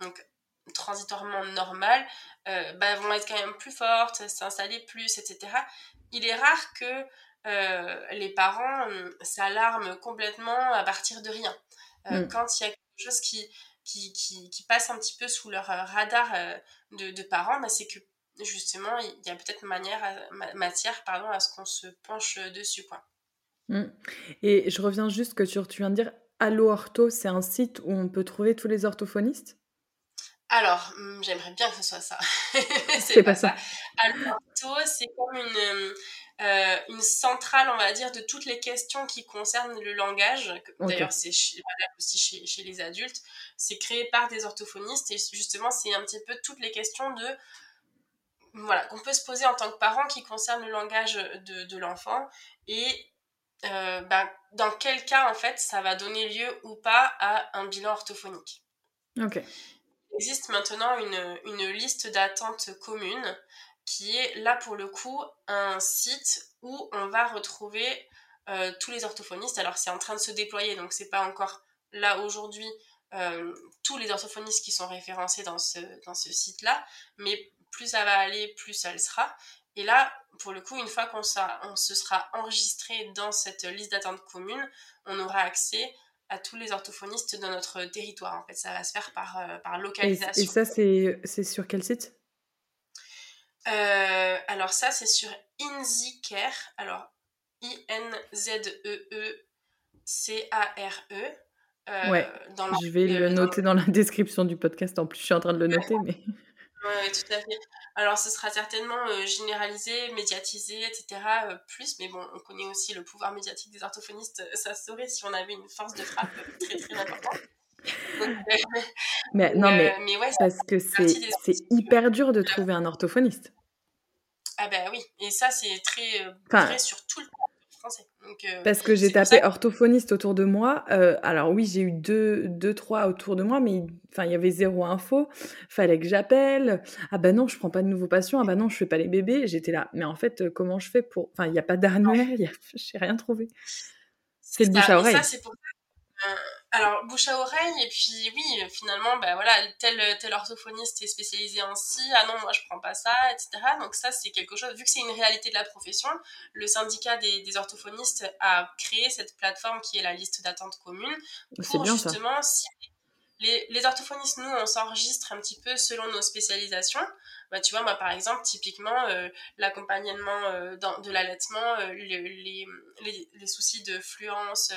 donc transitoirement normales euh, bah, vont être quand même plus fortes, s'installer plus, etc. Il est rare que euh, les parents s'alarment complètement à partir de rien. Mm. Quand il y a quelque chose qui, qui, qui, passent un petit peu sous leur radar de, de, parents, bah, c'est que justement, il y a peut-être manière matière pardon, à ce qu'on se penche dessus. Quoi. Mmh. Et je reviens juste que tu, tu viens de dire Allo Ortho, c'est un site où on peut trouver tous les orthophonistes? Alors, mmh, j'aimerais bien que ce soit ça. c'est pas, ça. Allo Ortho, c'est comme une, euh, une centrale, on va dire, de toutes les questions qui concernent le langage. D'ailleurs, c'est aussi chez, chez, les adultes. C'est créé par des orthophonistes et justement, c'est un petit peu toutes les questions de voilà, qu'on peut se poser en tant que parent qui concernent le langage de, de l'enfant et euh, bah, dans quel cas, en fait, ça va donner lieu ou pas à un bilan orthophonique. Ok. Il existe maintenant une, une liste d'attente commune qui est là pour le coup un site où on va retrouver euh, tous les orthophonistes. Alors c'est en train de se déployer, donc c'est pas encore là aujourd'hui euh, tous les orthophonistes qui sont référencés dans ce, dans ce site-là, mais plus ça va aller, plus ça le sera. Et là, pour le coup, une fois qu'on on se sera enregistré dans cette liste d'attente commune, on aura accès à tous les orthophonistes dans notre territoire. En fait, ça va se faire par, euh, par localisation. Et, ça, c'est sur quel site? Euh, Alors ça, c'est sur InziCare. Alors, I-N-Z-E-E-C-A-R-E. E. Euh, ouais, je vais le noter dans la description du podcast. En plus, je suis en train de le noter, mais... Oui, tout à fait. Alors, ce sera certainement euh, généralisé, médiatisé, etc. Euh, plus, mais bon, on connaît aussi le pouvoir médiatique des orthophonistes. Euh, ça saurait si on avait une force de frappe très, très importante. mais non, mais, ouais, parce que c'est hyper dur de trouver un orthophoniste. Ah ben oui, et ça, c'est très vrai sur tout le euh, Parce que j'ai tapé orthophoniste autour de moi. Euh, alors oui, j'ai eu deux, deux, trois autour de moi, mais enfin il y avait zéro info. Fallait que j'appelle. Ah bah non, je prends pas de nouveaux patients. Ah bah non, je fais pas les bébés. J'étais là. Mais en fait, euh, comment je fais pour Enfin, il y a pas d'annuaire. A... J'ai rien trouvé. C'est le bouche à oreille. Ça, pour alors, bouche à oreille, et puis oui, finalement, bah voilà, tel, tel orthophoniste est spécialisé en ci, ah non, moi je prends pas ça, etc. Donc ça, c'est quelque chose, vu que c'est une réalité de la profession, le syndicat des, des, orthophonistes a créé cette plateforme qui est la liste d'attente commune pour bien, justement, si les, les, orthophonistes, nous, on s'enregistre un petit peu selon nos spécialisations. Bah, tu vois, moi, par exemple, typiquement, euh, l'accompagnement euh, de l'allaitement, euh, les, les, les, soucis de fluence,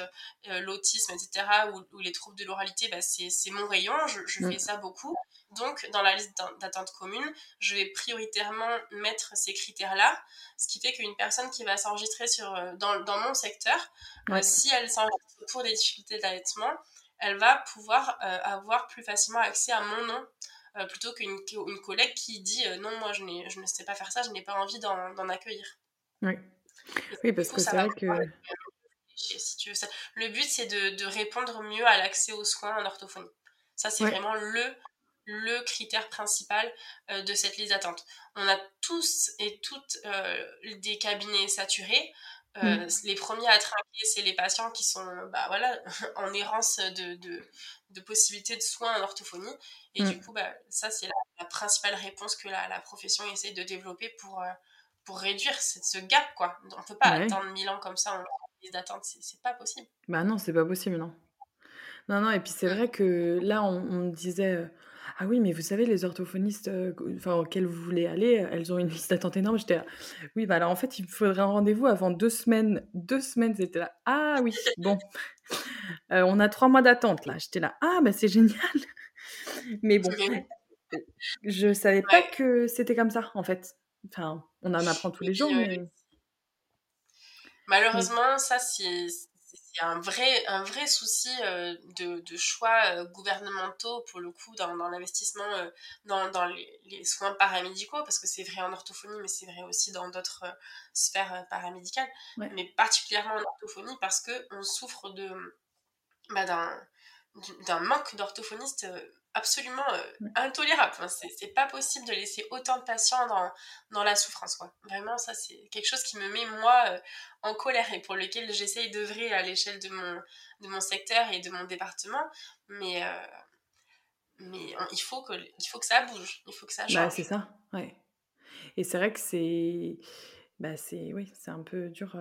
l'autisme, etc., ou, ou, les troubles de l'oralité, bah, c'est mon rayon, je, je mm. fais ça beaucoup. Donc, dans la liste d'attente commune, je vais prioritairement mettre ces critères-là, ce qui fait qu'une personne qui va s'enregistrer dans, dans mon secteur, si elle s'enregistre pour des difficultés d'allaitement, elle va pouvoir avoir plus facilement accès à mon nom euh, plutôt qu'une une collègue qui dit euh, non, moi je, je ne sais pas faire ça, je n'ai pas envie d'en accueillir. Oui, oui parce que c'est vrai que. Si tu veux ça. Le but, c'est de, de, répondre mieux à l'accès aux soins en orthophonie. Ça, c'est vraiment le, le critère principal euh, de cette liste d'attente. On a tous et toutes des cabinets saturés. Mm. Les premiers à trinquer, c'est les patients qui sont bah, voilà, en errance de, de, de possibilités de soins en orthophonie. Et du mm. coup, bah, ça, c'est la, principale réponse que la, la, profession essaie de développer pour, euh, pour réduire ce, gap. Quoi. On ne peut pas attendre 1000 ans comme ça en liste d'attente, c'est pas possible. Bah non, c'est pas possible, non. Non, non, et puis c'est mm. vrai que là, on, me disait. Euh, ah oui, mais vous savez, les orthophonistes euh, enfin, auxquels vous voulez aller, elles ont une liste d'attente énorme. J'étais là, oui, bah alors en fait, il me faudrait un rendez-vous avant deux semaines. Deux semaines, c'était là. Ah oui, bon. on a trois mois d'attente là. J'étais là, ah bah c'est génial. Mais bon, je savais pas que c'était comme ça, en fait. Enfin, on en apprend tous les jours, mais... Malheureusement, ça, c'est un vrai, un vrai souci euh, de, de, choix euh, gouvernementaux, pour le coup, dans, dans l'investissement euh, dans, dans les, les, soins paramédicaux, parce que c'est vrai en orthophonie, mais c'est vrai aussi dans d'autres sphères paramédicales, mais particulièrement en orthophonie, parce qu'on souffre de bah, d'un manque d'orthophonistes absolument euh, intolérable. Enfin, c'est pas possible de laisser autant de patients dans, dans la souffrance. Quoi. Vraiment, ça, c'est quelque chose qui me met, moi, euh, en colère et pour lequel j'essaye d'œuvrer à l'échelle de mon, de mon secteur et de mon département. Mais, euh, mais il, faut que, il faut que ça bouge, il faut que ça bah, change. Bah, c'est ça, ouais. Et c'est vrai que c'est bah, c'est oui, c'est un peu dur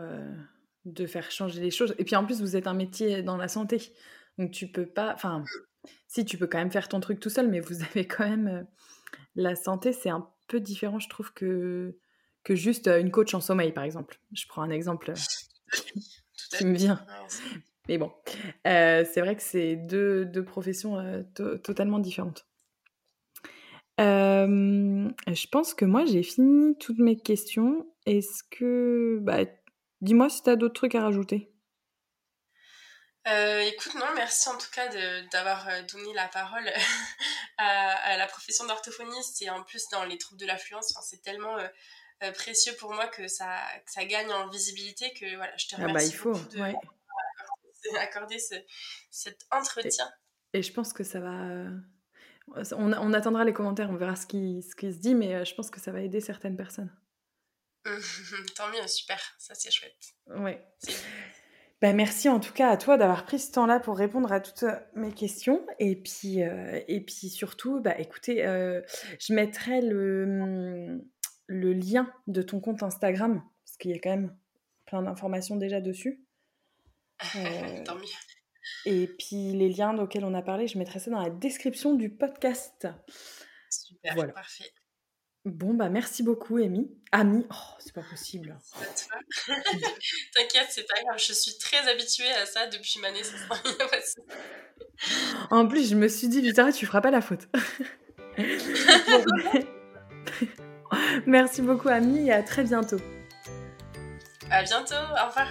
de faire changer les choses. Et puis en plus, vous êtes un métier dans la santé. Donc tu peux pas... Enfin, si tu peux quand même faire ton truc tout seul, mais vous avez quand même la santé, c'est un peu différent, je trouve, que, que juste une coach en sommeil, par exemple. Je prends un exemple qui me vient. Mais bon, c'est vrai que c'est deux, deux professions totalement différentes. je pense que moi, j'ai fini toutes mes questions. Est-ce que... Bah, Dis-moi si tu as d'autres trucs à rajouter. Euh, écoute, non, merci en tout cas d'avoir euh, donné la parole à, la profession d'orthophoniste et en plus dans les troubles de l'affluence. c'est tellement euh, précieux pour moi que ça, ça gagne en visibilité que voilà, je te remercie ah bah, il faut, de accorder cet entretien. Et, je pense que ça va. On, on, attendra les commentaires, on verra ce qui, ce qui se dit, mais je pense que ça va aider certaines personnes. Tant mieux, super, ça c'est chouette. Ouais. Bah, merci en tout cas à toi d'avoir pris ce temps-là pour répondre à toutes mes questions. Et puis, euh, et puis surtout, bah, écoutez, euh, je mettrai le, le lien de ton compte Instagram, parce qu'il y a quand même plein d'informations déjà dessus. Euh, Tant mieux. Et puis les liens auxquels on a parlé, je mettrai ça dans la description du podcast. Super, parfait. Bon, bah merci beaucoup, Amy. Ami, oh, c'est pas possible. T'inquiète, c'est pas grave, je suis très habituée à ça depuis ma naissance. en plus, je me suis dit, Victoria, tu feras pas la faute. merci beaucoup, Ami, et à très bientôt. À bientôt, au revoir.